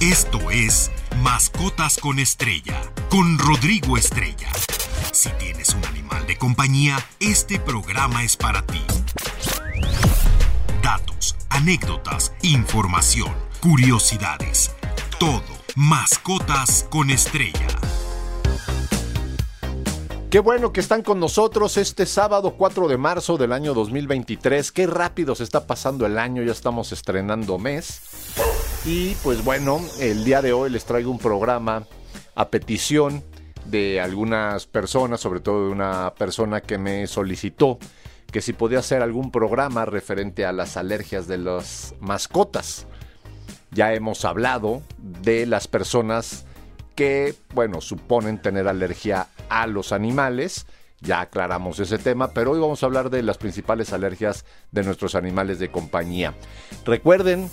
Esto es Mascotas con Estrella, con Rodrigo Estrella. Si tienes un animal de compañía, este programa es para ti. Datos, anécdotas, información, curiosidades. Todo. Mascotas con Estrella. Qué bueno que están con nosotros este sábado 4 de marzo del año 2023. Qué rápido se está pasando el año, ya estamos estrenando mes. Y pues bueno, el día de hoy les traigo un programa a petición de algunas personas, sobre todo de una persona que me solicitó que si podía hacer algún programa referente a las alergias de las mascotas. Ya hemos hablado de las personas que, bueno, suponen tener alergia a los animales. Ya aclaramos ese tema, pero hoy vamos a hablar de las principales alergias de nuestros animales de compañía. Recuerden,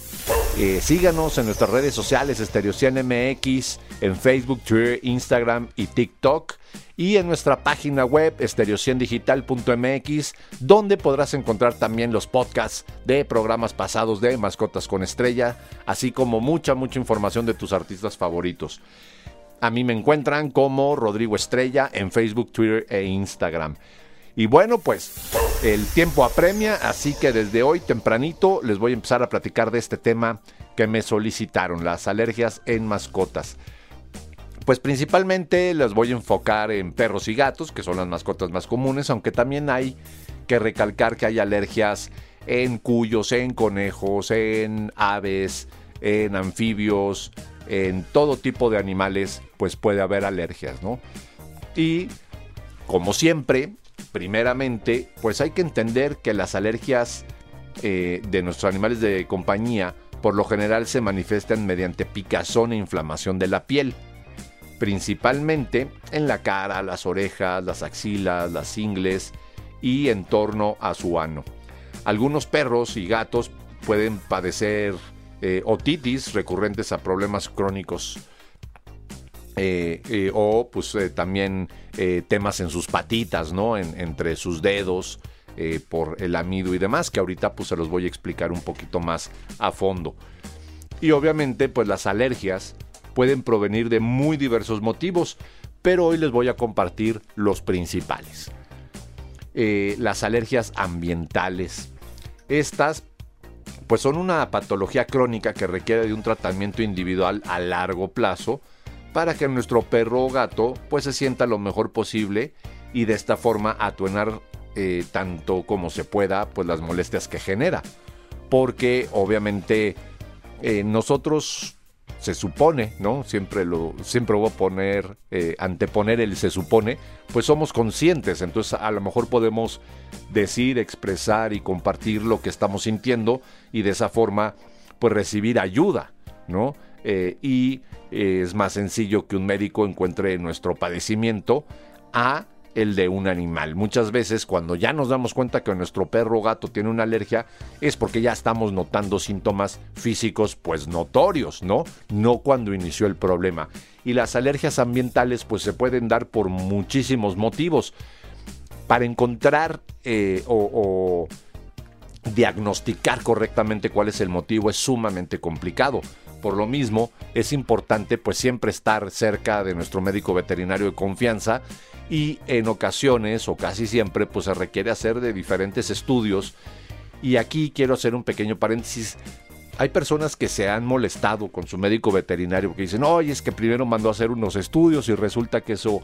eh, síganos en nuestras redes sociales, MX, en Facebook, Twitter, Instagram y TikTok. Y en nuestra página web, estereociendigital.mx, donde podrás encontrar también los podcasts de programas pasados de Mascotas con Estrella, así como mucha, mucha información de tus artistas favoritos. A mí me encuentran como Rodrigo Estrella en Facebook, Twitter e Instagram. Y bueno, pues el tiempo apremia, así que desde hoy tempranito les voy a empezar a platicar de este tema que me solicitaron, las alergias en mascotas. Pues principalmente las voy a enfocar en perros y gatos, que son las mascotas más comunes, aunque también hay que recalcar que hay alergias en cuyos, en conejos, en aves, en anfibios, en todo tipo de animales, pues puede haber alergias, ¿no? Y como siempre, primeramente, pues hay que entender que las alergias eh, de nuestros animales de compañía por lo general se manifiestan mediante picazón e inflamación de la piel, principalmente en la cara, las orejas, las axilas, las ingles y en torno a su ano. Algunos perros y gatos pueden padecer eh, otitis recurrentes a problemas crónicos eh, eh, o pues también temas en sus patitas, ¿no? entre sus dedos por el amido y demás, que ahorita pues se los voy a explicar un poquito más a fondo. Y obviamente pues las alergias pueden provenir de muy diversos motivos, pero hoy les voy a compartir los principales. las alergias ambientales. Estas pues son una patología crónica que requiere de un tratamiento individual a largo plazo para que nuestro perro o gato pues se sienta lo mejor posible y de esta forma atuenar eh, tanto como se pueda pues las molestias que genera. Porque obviamente eh, nosotros se supone, ¿no? Siempre lo, siempre voy a poner, eh, anteponer el se supone, pues somos conscientes, entonces a lo mejor podemos decir, expresar y compartir lo que estamos sintiendo y de esa forma, pues recibir ayuda, ¿no? Eh, y es más sencillo que un médico encuentre nuestro padecimiento a el de un animal. Muchas veces cuando ya nos damos cuenta que nuestro perro o gato tiene una alergia es porque ya estamos notando síntomas físicos pues notorios, ¿no? No cuando inició el problema. Y las alergias ambientales pues se pueden dar por muchísimos motivos. Para encontrar eh, o, o diagnosticar correctamente cuál es el motivo es sumamente complicado. Por lo mismo, es importante pues siempre estar cerca de nuestro médico veterinario de confianza y en ocasiones o casi siempre pues se requiere hacer de diferentes estudios y aquí quiero hacer un pequeño paréntesis hay personas que se han molestado con su médico veterinario que dicen, oye, es que primero mandó a hacer unos estudios y resulta que eso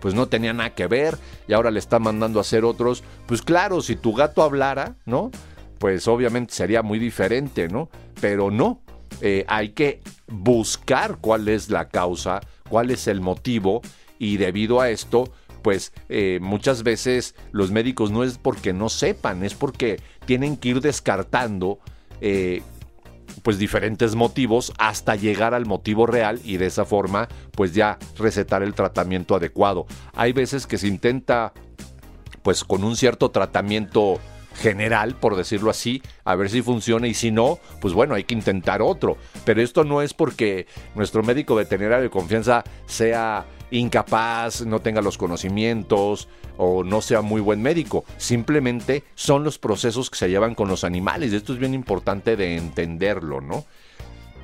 pues no tenía nada que ver y ahora le está mandando a hacer otros. Pues claro, si tu gato hablara, ¿no? Pues obviamente sería muy diferente, ¿no? Pero no, eh, hay que buscar cuál es la causa, cuál es el motivo y debido a esto, pues eh, muchas veces los médicos no es porque no sepan, es porque tienen que ir descartando eh, pues diferentes motivos hasta llegar al motivo real y de esa forma pues ya recetar el tratamiento adecuado. Hay veces que se intenta pues con un cierto tratamiento general, por decirlo así, a ver si funciona y si no, pues bueno, hay que intentar otro. Pero esto no es porque nuestro médico veterinario de confianza sea incapaz, no tenga los conocimientos o no sea muy buen médico. Simplemente son los procesos que se llevan con los animales. Esto es bien importante de entenderlo, ¿no?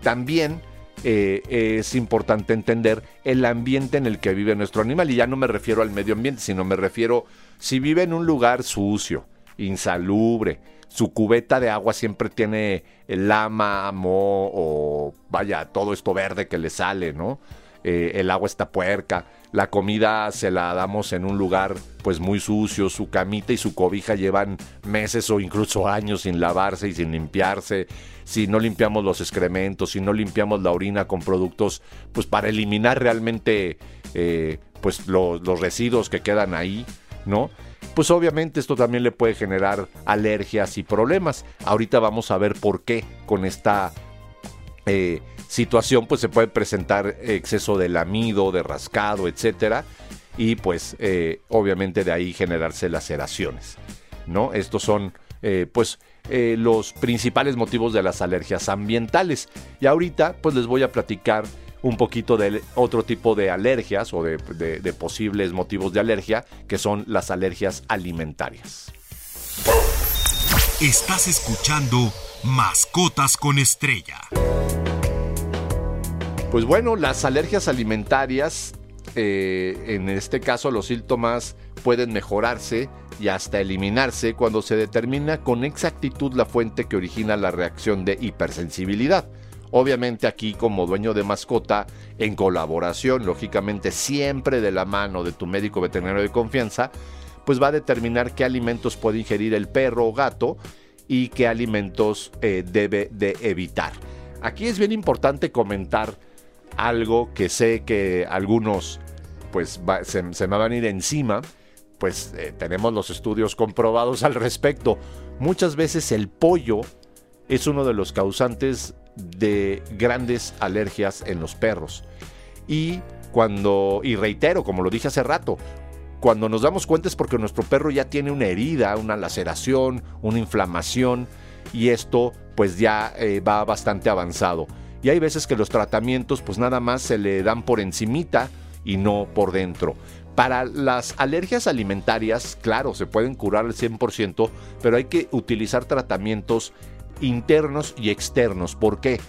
También eh, es importante entender el ambiente en el que vive nuestro animal. Y ya no me refiero al medio ambiente, sino me refiero si vive en un lugar sucio, insalubre, su cubeta de agua siempre tiene lama, mo o vaya, todo esto verde que le sale, ¿no? Eh, el agua está puerca, la comida se la damos en un lugar pues muy sucio, su camita y su cobija llevan meses o incluso años sin lavarse y sin limpiarse, si no limpiamos los excrementos, si no limpiamos la orina con productos pues para eliminar realmente eh, pues los residuos que quedan ahí, ¿no? Pues obviamente esto también le puede generar alergias y problemas. Ahorita vamos a ver por qué con esta eh, situación pues se puede presentar exceso de lamido, de rascado, etcétera, y pues eh, obviamente de ahí generarse laceraciones, ¿no? Estos son eh, pues los principales motivos de las alergias ambientales. Y ahorita pues les voy a platicar un poquito de otro tipo de alergias o de, de posibles motivos de alergia, que son las alergias alimentarias. Estás escuchando Mascotas con Estrella. Pues bueno, las alergias alimentarias, eh, en este caso los síntomas pueden mejorarse y hasta eliminarse cuando se determina con exactitud la fuente que origina la reacción de hipersensibilidad. Obviamente aquí como dueño de mascota, en colaboración, lógicamente siempre de la mano de tu médico veterinario de confianza, pues va a determinar qué alimentos puede ingerir el perro o gato y qué alimentos eh, debe de evitar. Aquí es bien importante comentar algo que sé que algunos pues se, me van a ir encima, pues eh, tenemos los estudios comprobados al respecto. Muchas veces el pollo es uno de los causantes de grandes alergias en los perros. Y cuando, y reitero, como lo dije hace rato, cuando nos damos cuenta es porque nuestro perro ya tiene una herida, una laceración, una inflamación, y esto pues ya eh, va bastante avanzado. Y hay veces que los tratamientos pues nada más se le dan por encimita y no por dentro. Para las alergias alimentarias, claro, se pueden curar al 100%, pero hay que utilizar tratamientos internos y externos. ¿Por qué?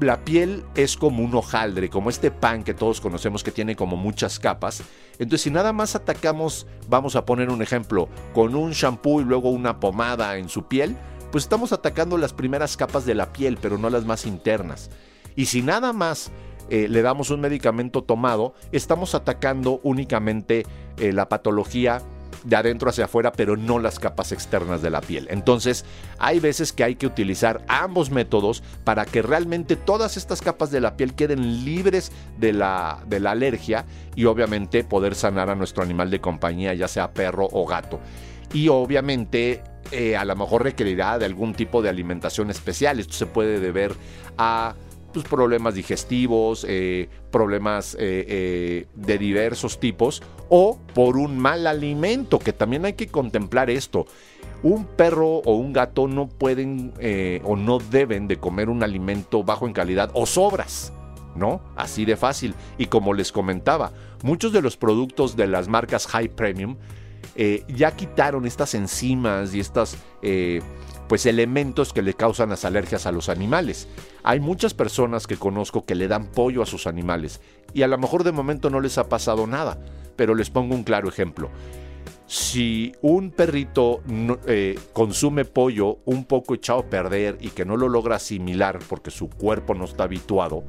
La piel es como un hojaldre, como este pan que todos conocemos que tiene como muchas capas. Entonces, si nada más atacamos, vamos a poner un ejemplo, con un shampoo y luego una pomada en su piel, pues estamos atacando las primeras capas de la piel, pero no las más internas. Y si nada más eh, le damos un medicamento tomado, estamos atacando únicamente eh, la patología de adentro hacia afuera, pero no las capas externas de la piel. Entonces, hay veces que hay que utilizar ambos métodos para que realmente todas estas capas de la piel queden libres de la, de la alergia y obviamente poder sanar a nuestro animal de compañía, ya sea perro o gato. Y obviamente eh, a lo mejor requerirá de algún tipo de alimentación especial. Esto se puede deber a pues, problemas digestivos, eh, problemas eh, eh, de diversos tipos, o por un mal alimento, que también hay que contemplar esto. Un perro o un gato no pueden o no deben de comer un alimento bajo en calidad o sobras. ¿no? Así de fácil. Y como les comentaba, muchos de los productos de las marcas High Premium ya quitaron estas enzimas y estas pues elementos que le causan las alergias a los animales. Hay muchas personas que conozco que le dan pollo a sus animales y a lo mejor de momento no les ha pasado nada, pero les pongo un claro ejemplo. Si un perrito eh, consume pollo un poco echado a perder y que no lo logra asimilar porque su cuerpo no está habituado,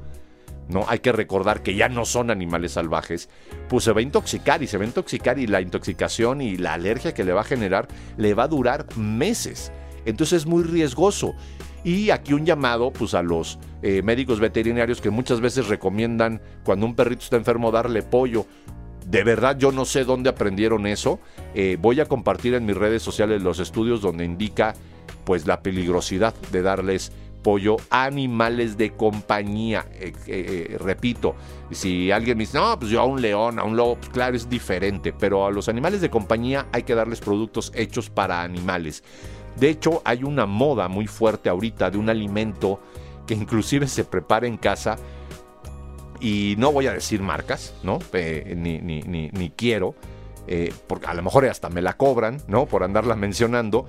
¿no? Hay que recordar que ya no son animales salvajes, pues se va a intoxicar y se va a intoxicar y la intoxicación y la alergia que le va a generar le va a durar meses. Entonces es muy riesgoso. Y aquí un llamado pues, a los eh, médicos veterinarios que muchas veces recomiendan cuando un perrito está enfermo darle pollo. De verdad yo no sé dónde aprendieron eso. Eh, voy a compartir en mis redes sociales los estudios donde indica pues la peligrosidad de darles pollo a animales de compañía. Eh, repito, si alguien me dice, no, pues yo a un león, a un lobo, pues claro, es diferente, pero a los animales de compañía hay que darles productos hechos para animales. De hecho, hay una moda muy fuerte ahorita de un alimento que inclusive se prepara en casa y no voy a decir marcas, ¿no? ni, quiero, eh, porque a lo mejor hasta me la cobran, ¿no? Por andarla mencionando.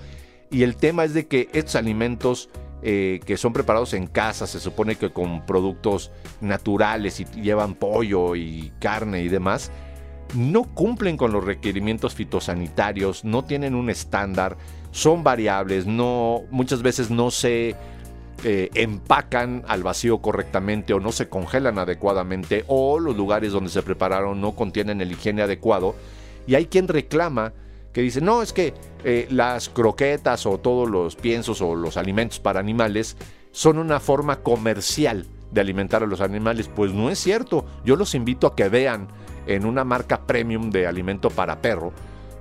Y el tema es de que estos alimentos eh, que son preparados en casa, se supone que con productos naturales y llevan pollo y carne y demás, no cumplen con los requerimientos fitosanitarios, no tienen un estándar, son variables, no, muchas veces no se eh, empacan al vacío correctamente o no se congelan adecuadamente o los lugares donde se prepararon no contienen el higiene adecuado y hay quien reclama que dice, no, es que eh, las croquetas o todos los piensos o los alimentos para animales son una forma comercial de alimentar a los animales. Pues no es cierto. Yo los invito a que vean en una marca premium de alimento para perro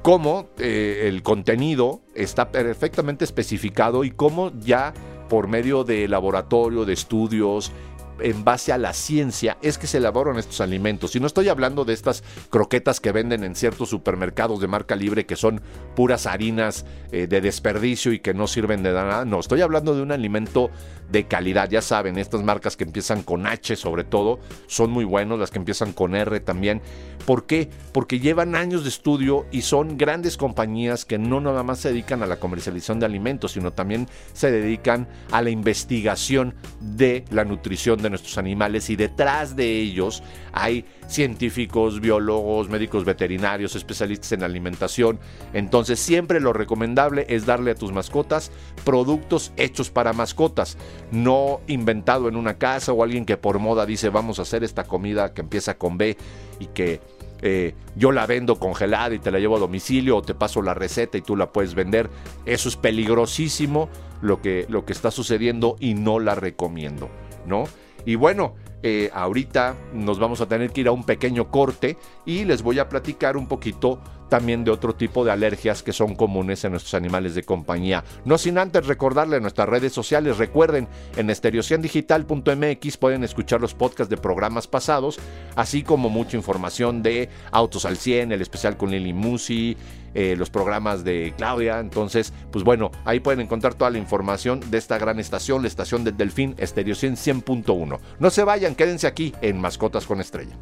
cómo eh, el contenido está perfectamente especificado y cómo ya por medio de laboratorio, de estudios, en base a la ciencia es que se elaboran estos alimentos. Y no estoy hablando de estas croquetas que venden en ciertos supermercados de marca libre que son puras harinas eh, de desperdicio y que no sirven de nada. No, estoy hablando de un alimento de calidad. Ya saben, estas marcas que empiezan con H sobre todo son muy buenos, las que empiezan con R también. ¿Por qué? Porque llevan años de estudio y son grandes compañías que no nada más se dedican a la comercialización de alimentos, sino también se dedican a la investigación de la nutrición de nuestros animales y detrás de ellos hay científicos, biólogos, médicos veterinarios, especialistas en alimentación. Entonces siempre lo recomendable es darle a tus mascotas productos hechos para mascotas, no inventado en una casa o alguien que por moda dice vamos a hacer esta comida que empieza con B y que eh, yo la vendo congelada y te la llevo a domicilio o te paso la receta y tú la puedes vender. Eso es peligrosísimo lo que, lo que está sucediendo y no la recomiendo, ¿no? Y bueno, eh, ahorita nos vamos a tener que ir a un pequeño corte y les voy a platicar un poquito también de otro tipo de alergias que son comunes en nuestros animales de compañía. No sin antes recordarle nuestras redes sociales, recuerden, en estereociandigital.mx pueden escuchar los podcasts de programas pasados, así como mucha información de Autos al 100, el especial con Lili Musi, eh, los programas de Claudia. Entonces, pues bueno, ahí pueden encontrar toda la información de esta gran estación, la estación del Delfín, Estereo 100.1. No se vayan, quédense aquí en Mascotas con Estrella.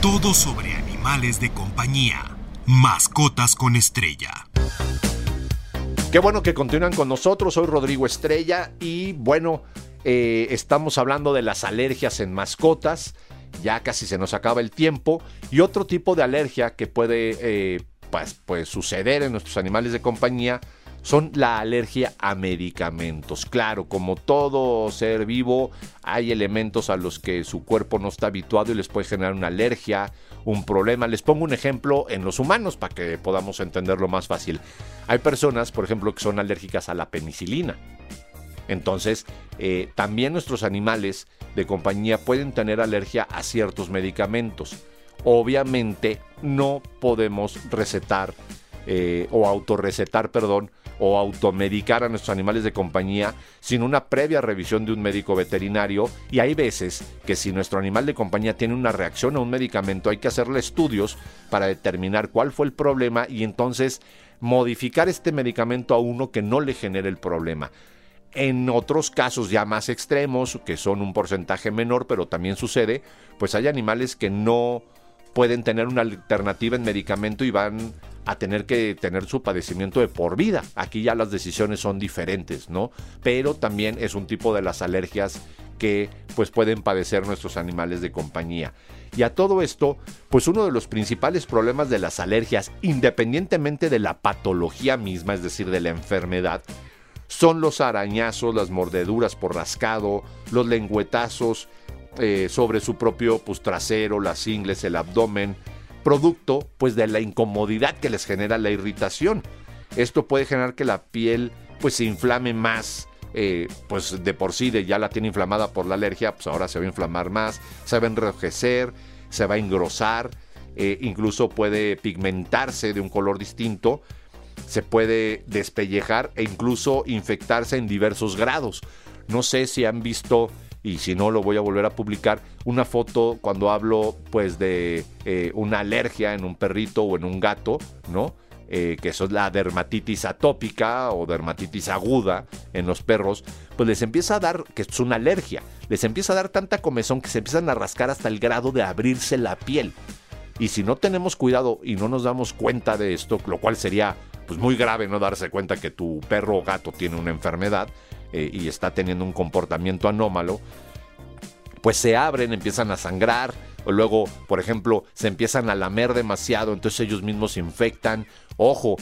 Todo sobre animales de compañía. Mascotas con estrella. Qué bueno que continúan con nosotros. Soy Rodrigo Estrella y bueno, eh, estamos hablando de las alergias en mascotas. Ya casi se nos acaba el tiempo. Y otro tipo de alergia que puede eh, pues, pues, suceder en nuestros animales de compañía son la alergia a medicamentos. Claro, como todo ser vivo, hay elementos a los que su cuerpo no está habituado y les puede generar una alergia, un problema. Les pongo un ejemplo en los humanos para que podamos entenderlo más fácil. Hay personas, por ejemplo, que son alérgicas a la penicilina. Entonces, eh, también nuestros animales de compañía pueden tener alergia a ciertos medicamentos. Obviamente no podemos recetar eh, o autorrecetar, perdón, o automedicar a nuestros animales de compañía sin una previa revisión de un médico veterinario y hay veces que si nuestro animal de compañía tiene una reacción a un medicamento hay que hacerle estudios para determinar cuál fue el problema y entonces modificar este medicamento a uno que no le genere el problema. En otros casos ya más extremos, que son un porcentaje menor, pero también sucede, pues hay animales que no pueden tener una alternativa en medicamento y van a tener que tener su padecimiento de por vida. Aquí ya las decisiones son diferentes, ¿no? Pero también es un tipo de las alergias que pues pueden padecer nuestros animales de compañía. Y a todo esto, pues uno de los principales problemas de las alergias, independientemente de la patología misma, es decir, de la enfermedad, son los arañazos, las mordeduras por rascado, los lengüetazos eh, sobre su propio pues, trasero, las ingles, el abdomen, producto pues de la incomodidad que les genera la irritación. Esto puede generar que la piel pues se inflame más, eh, pues de por sí de ya la tiene inflamada por la alergia, pues ahora se va a inflamar más, se va a enrojecer, se va a engrosar, eh, incluso puede pigmentarse de un color distinto, se puede despellejar e incluso infectarse en diversos grados. No sé si han visto y si no lo voy a volver a publicar, una foto cuando hablo pues de eh, una alergia en un perrito o en un gato, ¿no? Eh, que eso es la dermatitis atópica o dermatitis aguda en los perros, pues les empieza a dar, que es una alergia, les empieza a dar tanta comezón que se empiezan a rascar hasta el grado de abrirse la piel. Y si no tenemos cuidado y no nos damos cuenta de esto, lo cual sería pues muy grave no darse cuenta que tu perro o gato tiene una enfermedad eh, y está teniendo un comportamiento anómalo, pues se abren, empiezan a sangrar, o luego, por ejemplo, se empiezan a lamer demasiado, entonces ellos mismos se infectan. Ojo,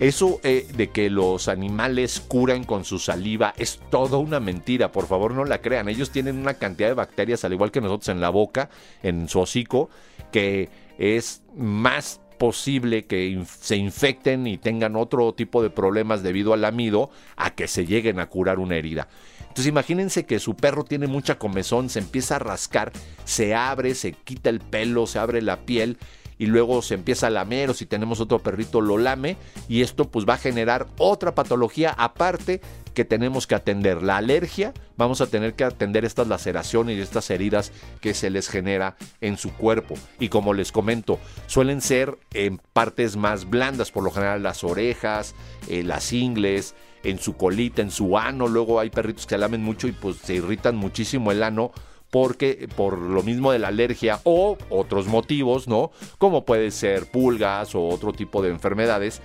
eso eh, de que los animales curan con su saliva es toda una mentira, por favor no la crean. Ellos tienen una cantidad de bacterias, al igual que nosotros en la boca, en su hocico, que es más posible que se infecten y tengan otro tipo de problemas debido al amido a que se lleguen a curar una herida. Entonces imagínense que su perro tiene mucha comezón, se empieza a rascar, se abre, se quita el pelo, se abre la piel y luego se empieza a lamer o si tenemos otro perrito lo lame y esto pues va a generar otra patología aparte que tenemos que atender. La alergia, vamos a tener que atender estas laceraciones y estas heridas que se les genera en su cuerpo. Y como les comento, suelen ser en partes más blandas, por lo general las orejas, eh, las ingles, en su colita, en su ano. Luego hay perritos que lamen mucho y pues se irritan muchísimo el ano porque por lo mismo de la alergia o otros motivos, ¿no? Como puede ser pulgas o otro tipo de enfermedades,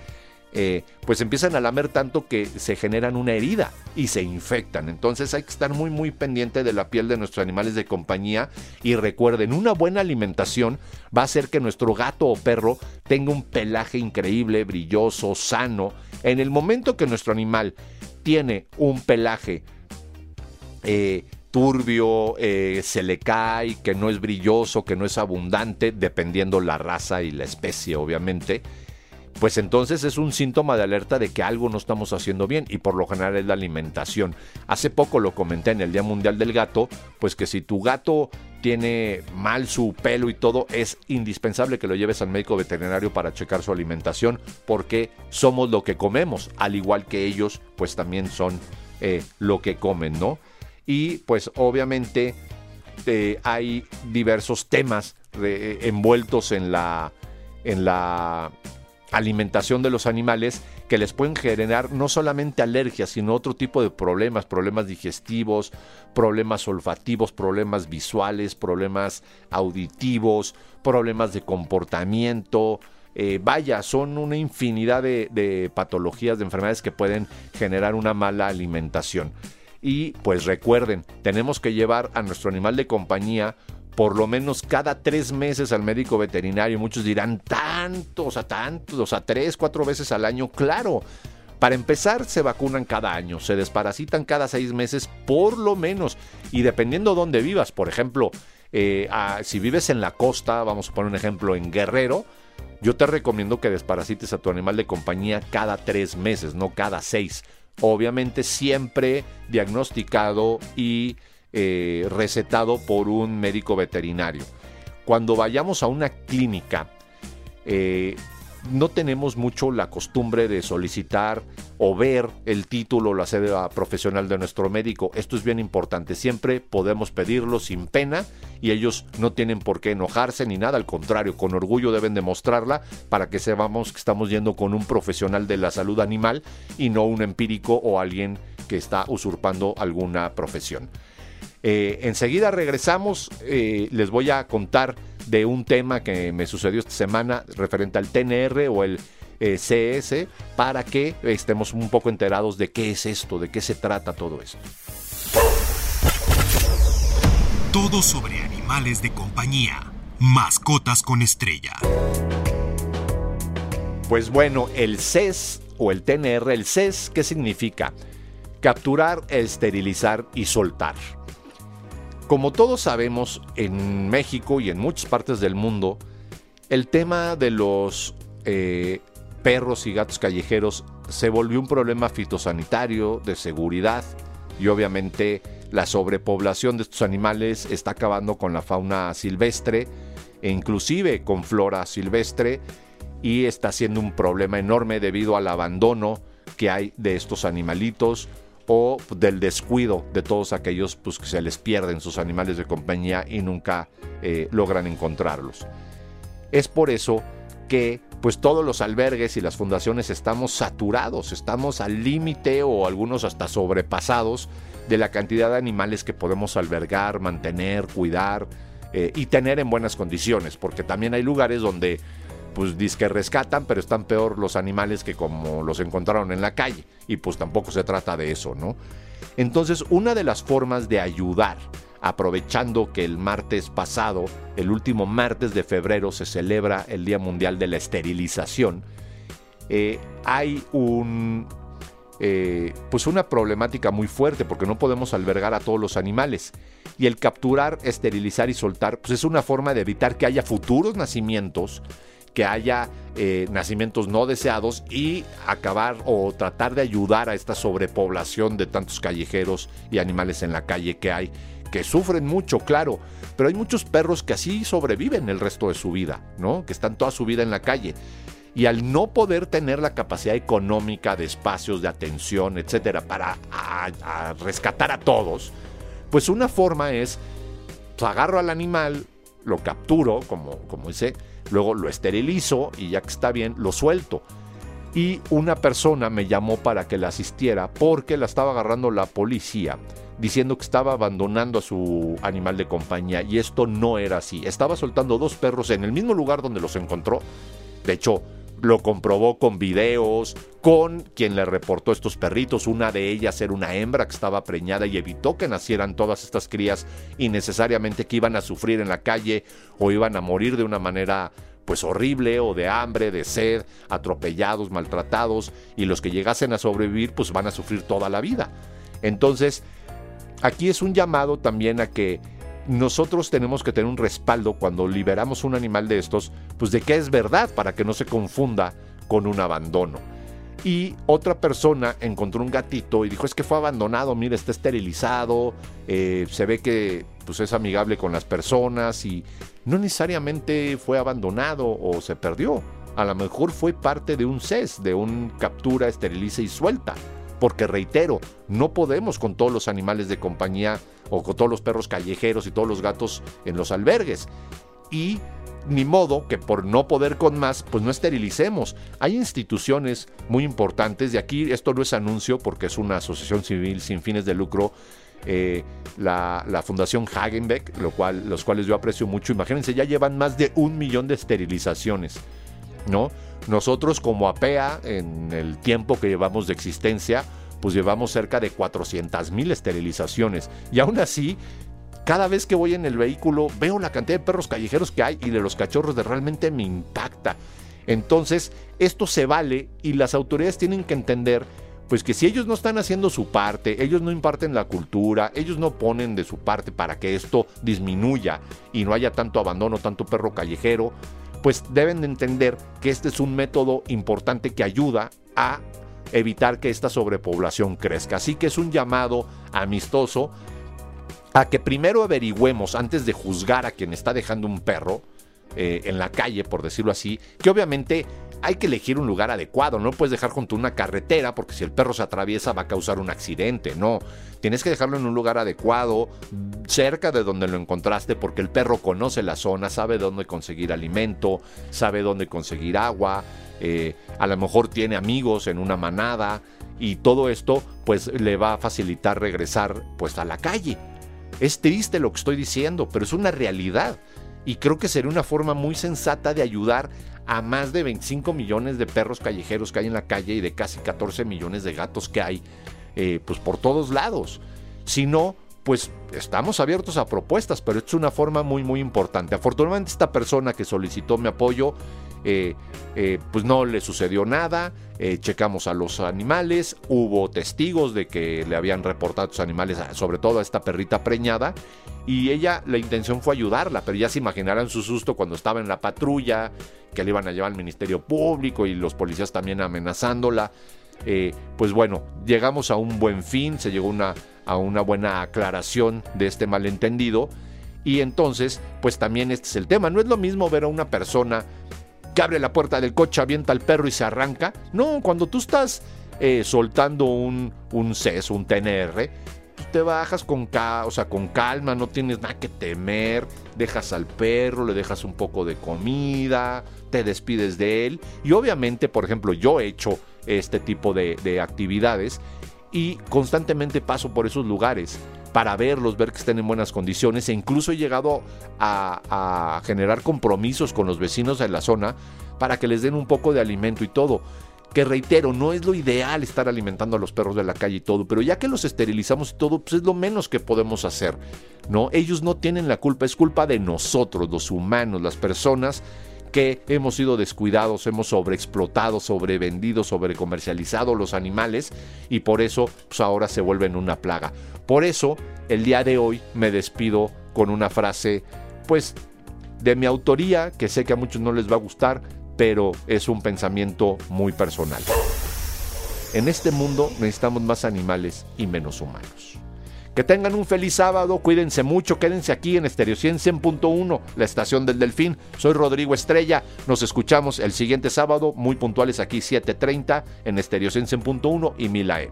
eh, pues empiezan a lamer tanto que se generan una herida y se infectan. Entonces hay que estar muy muy pendiente de la piel de nuestros animales de compañía y recuerden, una buena alimentación va a hacer que nuestro gato o perro tenga un pelaje increíble, brilloso, sano. En el momento que nuestro animal tiene un pelaje eh, turbio, eh, se le cae, que no es brilloso, que no es abundante, dependiendo la raza y la especie, obviamente, pues entonces es un síntoma de alerta de que algo no estamos haciendo bien y por lo general es la alimentación. Hace poco lo comenté en el Día Mundial del Gato, pues que si tu gato tiene mal su pelo y todo, es indispensable que lo lleves al médico veterinario para checar su alimentación porque somos lo que comemos, al igual que ellos pues también son eh, lo que comen, ¿no? y pues obviamente eh, hay diversos temas envueltos en la, en la alimentación de los animales que les pueden generar no solamente alergias, sino otro tipo de problemas, problemas digestivos, problemas olfativos, problemas visuales, problemas auditivos, problemas de comportamiento. Eh, vaya, son una infinidad de patologías, de enfermedades que pueden generar una mala alimentación. Y pues recuerden, tenemos que llevar a nuestro animal de compañía por lo menos cada tres meses al médico veterinario. Muchos dirán, tanto, o sea, tanto, o sea, tres, cuatro veces al año. Claro, para empezar, se vacunan cada año, se desparasitan cada seis meses por lo menos. Y dependiendo dónde vivas, por ejemplo, eh, si vives en la costa, vamos a poner un ejemplo, en Guerrero, yo te recomiendo que desparasites a tu animal de compañía cada tres meses, no cada seis obviamente siempre diagnosticado y eh, recetado por un médico veterinario. Cuando vayamos a una clínica, eh, no tenemos mucho la costumbre de solicitar o ver el título o la sede profesional de nuestro médico. Esto es bien importante. Siempre podemos pedirlo sin pena y ellos no tienen por qué enojarse ni nada. Al contrario, con orgullo deben demostrarla para que sepamos que estamos yendo con un profesional de la salud animal y no un empírico o alguien que está usurpando alguna profesión. Eh, enseguida regresamos, eh, les voy a contar de un tema que me sucedió esta semana referente al TNR o el eh, CS para que estemos un poco enterados de qué es esto, de qué se trata todo esto. Todo sobre animales de compañía, mascotas con estrella. Pues bueno, el CES o el TNR, el CES, ¿qué significa? Capturar, esterilizar y soltar. Como todos sabemos, en México y en muchas partes del mundo, el tema de los eh, perros y gatos callejeros se volvió un problema fitosanitario, de seguridad y obviamente la sobrepoblación de estos animales está acabando con la fauna silvestre e inclusive con flora silvestre y está siendo un problema enorme debido al abandono que hay de estos animalitos o del descuido de todos aquellos pues, que se les pierden sus animales de compañía y nunca eh, logran encontrarlos. Es por eso que pues todos los albergues y las fundaciones estamos saturados, estamos al límite o algunos hasta sobrepasados de la cantidad de animales que podemos albergar, mantener, cuidar eh, y tener en buenas condiciones, porque también hay lugares donde pues que rescatan, pero están peor los animales que como los encontraron en la calle. Y pues tampoco se trata de eso, ¿no? Entonces, una de las formas de ayudar, aprovechando que el martes pasado, el último martes de febrero, se celebra el Día Mundial de la Esterilización, eh, hay un, eh, pues una problemática muy fuerte porque no podemos albergar a todos los animales. Y el capturar, esterilizar y soltar, pues es una forma de evitar que haya futuros nacimientos, que haya eh, nacimientos no deseados y acabar o tratar de ayudar a esta sobrepoblación de tantos callejeros y animales en la calle que hay, que sufren mucho, claro, pero hay muchos perros que así sobreviven el resto de su vida, ¿no? Que están toda su vida en la calle y al no poder tener la capacidad económica de espacios, de atención, etcétera, para rescatar a todos, pues una forma es pues, agarro al animal, lo capturo, como, como dice, luego lo esterilizo y ya que está bien, lo suelto. Y una persona me llamó para que la asistiera porque la estaba agarrando la policía diciendo que estaba abandonando a su animal de compañía y esto no era así. Estaba soltando dos perros en el mismo lugar donde los encontró. De hecho, lo comprobó con videos, con quien le reportó estos perritos. Una de ellas era una hembra que estaba preñada y evitó que nacieran todas estas crías innecesariamente que iban a sufrir en la calle o iban a morir de una manera pues horrible o de hambre, de sed, atropellados, maltratados y los que llegasen a sobrevivir pues van a sufrir toda la vida. Entonces, aquí es un llamado también a que nosotros tenemos que tener un respaldo cuando liberamos un animal de estos, pues de que es verdad para que no se confunda con un abandono. Y otra persona encontró un gatito y dijo, es que fue abandonado, mire, está esterilizado, eh, se ve que pues, es amigable con las personas y no necesariamente fue abandonado o se perdió. A lo mejor fue parte de un CES, de un captura, esteriliza y suelta. Porque reitero, no podemos con todos los animales de compañía o con todos los perros callejeros y todos los gatos en los albergues. Y ni modo que por no poder con más, pues no esterilicemos. Hay instituciones muy importantes, y aquí esto no es anuncio porque es una asociación civil sin fines de lucro, eh, la, Fundación Hagenbeck, lo cual, los cuales yo aprecio mucho. Imagínense, ya llevan más de un millón de esterilizaciones, ¿no? Nosotros como APEA, en el tiempo que llevamos de existencia, pues llevamos cerca de 400 mil esterilizaciones. Y aún así, cada vez que voy en el vehículo veo la cantidad de perros callejeros que hay y de los cachorros de realmente me impacta. Entonces, esto se vale y las autoridades tienen que entender pues que si ellos no están haciendo su parte, ellos no imparten la cultura, ellos no ponen de su parte para que esto disminuya y no haya tanto abandono, tanto perro callejero, pues deben de entender que este es un método importante que ayuda a evitar que esta sobrepoblación crezca. Así que es un llamado amistoso a que primero averigüemos antes de juzgar a quien está dejando un perro eh, en la calle, por decirlo así, que obviamente hay que elegir un lugar adecuado, no puedes dejar junto a una carretera porque si el perro se atraviesa va a causar un accidente, no, tienes que dejarlo en un lugar adecuado, cerca de donde lo encontraste porque el perro conoce la zona, sabe dónde conseguir alimento, sabe dónde conseguir agua, eh, a lo mejor tiene amigos en una manada y todo esto pues le va a facilitar regresar pues a la calle. Es triste lo que estoy diciendo, pero es una realidad y creo que sería una forma muy sensata de ayudar a más de 25 millones de perros callejeros que hay en la calle y de casi 14 millones de gatos que hay eh, pues por todos lados. Si no, pues estamos abiertos a propuestas, pero es una forma muy muy importante. Afortunadamente esta persona que solicitó mi apoyo eh, eh, pues no le sucedió nada, eh, checamos a los animales, hubo testigos de que le habían reportado a los animales, sobre todo a esta perrita preñada, y ella, la intención fue ayudarla, pero ya se imaginarán su susto cuando estaba en la patrulla, que le iban a llevar al Ministerio Público y los policías también amenazándola. pues bueno, llegamos a un buen fin, se llegó a una buena aclaración de este malentendido. Y entonces, pues también este es el tema. No es lo mismo ver a una persona que abre la puerta del coche, avienta al perro y se arranca. No, cuando tú estás eh, soltando un, un CES, un TNR, te bajas con, o sea, con calma, no tienes nada que temer, dejas al perro, le dejas un poco de comida, te despides de él. Y obviamente, por ejemplo, yo he hecho este tipo de actividades y constantemente paso por esos lugares para verlos, ver que estén en buenas condiciones e incluso he llegado a, generar compromisos con los vecinos de la zona para que les den un poco de alimento y todo. Que reitero, no es lo ideal estar alimentando a los perros de la calle y todo, pero ya que los esterilizamos y todo, pues es lo menos que podemos hacer. ¿no? Ellos no tienen la culpa, es culpa de nosotros, los humanos, las personas que hemos sido descuidados, hemos sobreexplotado, sobrevendido, sobrecomercializado los animales y por eso pues ahora se vuelven una plaga. Por eso el día de hoy me despido con una frase pues de mi autoría que sé que a muchos no les va a gustar, pero es un pensamiento muy personal. En este mundo necesitamos más animales y menos humanos. Que tengan un feliz sábado, cuídense mucho, quédense aquí en Estereo 100.1, la estación del Delfín. Soy Rodrigo Estrella, nos escuchamos el siguiente sábado, muy puntuales aquí 7.30 en Estereo 100.1 y 1000 AM.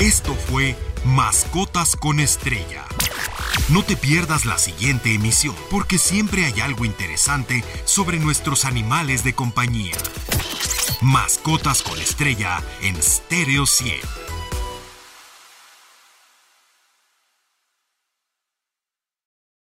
Esto fue Mascotas con Estrella. No te pierdas la siguiente emisión, porque siempre hay algo interesante sobre nuestros animales de compañía. Mascotas con Estrella en Stereo 100.